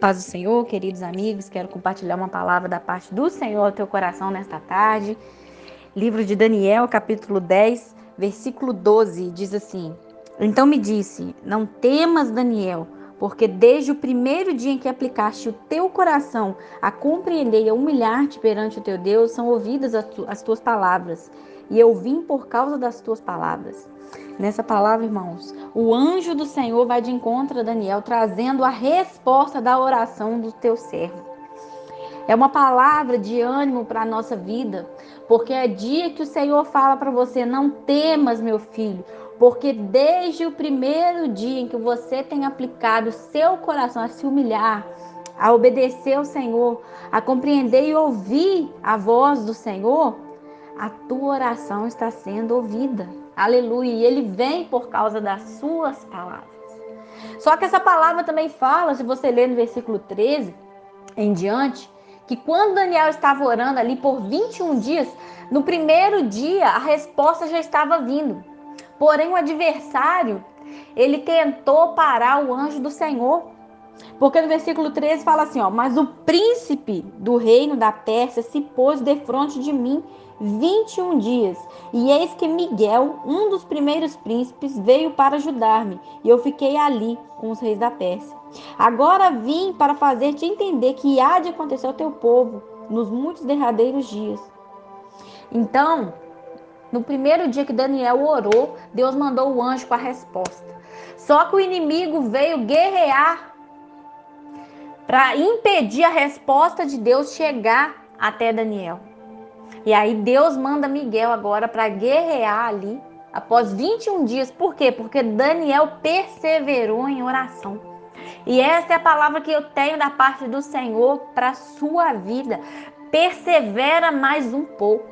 paz do Senhor, queridos amigos, quero compartilhar uma palavra da parte do Senhor ao teu coração nesta tarde. Livro de Daniel, capítulo 10, versículo 12, diz assim: Então me disse: Não temas, Daniel, porque desde o primeiro dia em que aplicaste o teu coração a compreender e a humilhar-te perante o teu Deus, são ouvidas as tuas palavras, e eu vim por causa das tuas palavras. Nessa palavra, irmãos, o anjo do Senhor vai de encontro a Daniel, trazendo a resposta da oração do teu servo. É uma palavra de ânimo para a nossa vida, porque é dia que o Senhor fala para você: não temas, meu filho, porque desde o primeiro dia em que você tem aplicado o seu coração a se humilhar, a obedecer ao Senhor, a compreender e ouvir a voz do Senhor, a tua oração está sendo ouvida. Aleluia. E ele vem por causa das suas palavras. Só que essa palavra também fala, se você ler no versículo 13 em diante, que quando Daniel estava orando ali por 21 dias, no primeiro dia a resposta já estava vindo. Porém, o adversário, ele tentou parar o anjo do Senhor. Porque no versículo 13 fala assim, ó, mas o príncipe do reino da Pérsia se pôs defronte de mim 21 dias. E eis que Miguel, um dos primeiros príncipes, veio para ajudar-me, e eu fiquei ali com os reis da Pérsia. Agora vim para fazer-te entender que há de acontecer ao teu povo nos muitos derradeiros dias. Então, no primeiro dia que Daniel orou, Deus mandou o anjo com a resposta. Só que o inimigo veio guerrear para impedir a resposta de Deus chegar até Daniel. E aí Deus manda Miguel agora para guerrear ali após 21 dias. Por quê? Porque Daniel perseverou em oração. E essa é a palavra que eu tenho da parte do Senhor para sua vida. Persevera mais um pouco.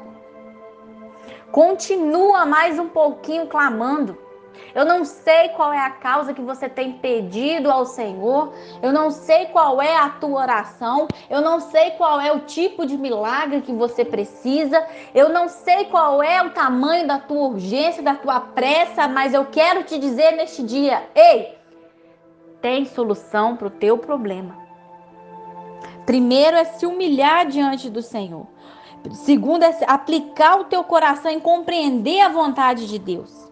Continua mais um pouquinho clamando. Eu não sei qual é a causa que você tem pedido ao Senhor. Eu não sei qual é a tua oração. Eu não sei qual é o tipo de milagre que você precisa. Eu não sei qual é o tamanho da tua urgência, da tua pressa, mas eu quero te dizer neste dia: ei, tem solução para o teu problema. Primeiro é se humilhar diante do Senhor. Segundo é aplicar o teu coração em compreender a vontade de Deus.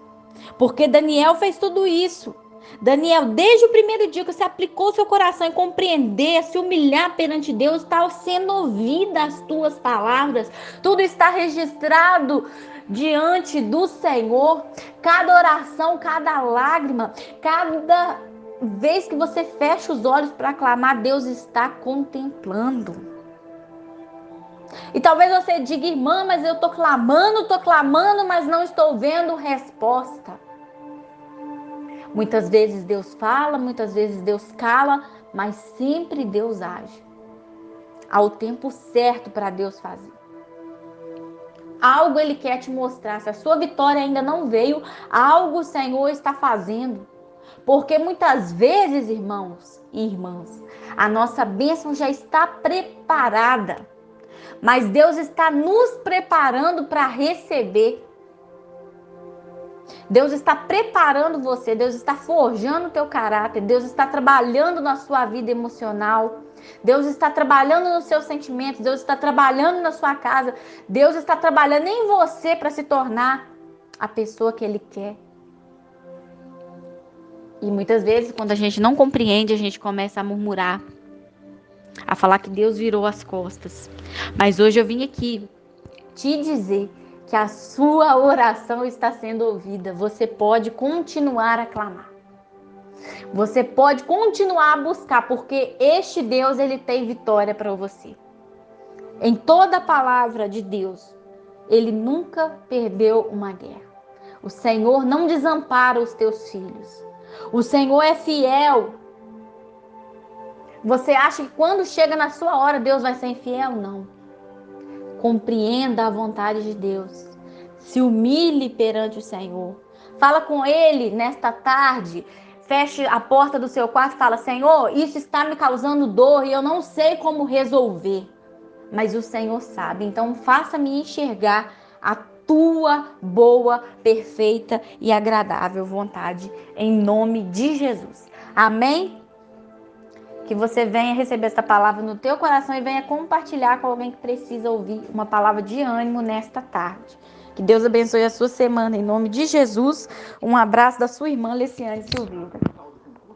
Porque Daniel fez tudo isso. Daniel, desde o primeiro dia que você aplicou seu coração em compreender, se humilhar perante Deus, está sendo ouvida as tuas palavras, tudo está registrado diante do Senhor. Cada oração, cada lágrima, cada vez que você fecha os olhos para clamar, Deus está contemplando. E talvez você diga, irmã, mas eu estou clamando, estou clamando, mas não estou vendo resposta. Muitas vezes Deus fala, muitas vezes Deus cala, mas sempre Deus age. Há o tempo certo para Deus fazer. Algo Ele quer te mostrar. Se a sua vitória ainda não veio, algo o Senhor está fazendo. Porque muitas vezes, irmãos e irmãs, a nossa bênção já está preparada mas Deus está nos preparando para receber. Deus está preparando você, Deus está forjando o teu caráter, Deus está trabalhando na sua vida emocional, Deus está trabalhando nos seus sentimentos, Deus está trabalhando na sua casa, Deus está trabalhando em você para se tornar a pessoa que Ele quer. E muitas vezes, quando a gente não compreende, a gente começa a murmurar, a falar que Deus virou as costas. Mas hoje eu vim aqui te dizer que a sua oração está sendo ouvida. Você pode continuar a clamar. Você pode continuar a buscar, porque este Deus ele tem vitória para você. Em toda a palavra de Deus, ele nunca perdeu uma guerra. O Senhor não desampara os teus filhos. O Senhor é fiel você acha que quando chega na sua hora Deus vai ser infiel? Não. Compreenda a vontade de Deus. Se humilhe perante o Senhor. Fala com Ele nesta tarde. Feche a porta do seu quarto e fala: Senhor, isso está me causando dor e eu não sei como resolver. Mas o Senhor sabe. Então faça-me enxergar a tua boa, perfeita e agradável vontade em nome de Jesus. Amém? Que você venha receber essa palavra no teu coração e venha compartilhar com alguém que precisa ouvir uma palavra de ânimo nesta tarde. Que Deus abençoe a sua semana em nome de Jesus. Um abraço da sua irmã Leciane Silveira.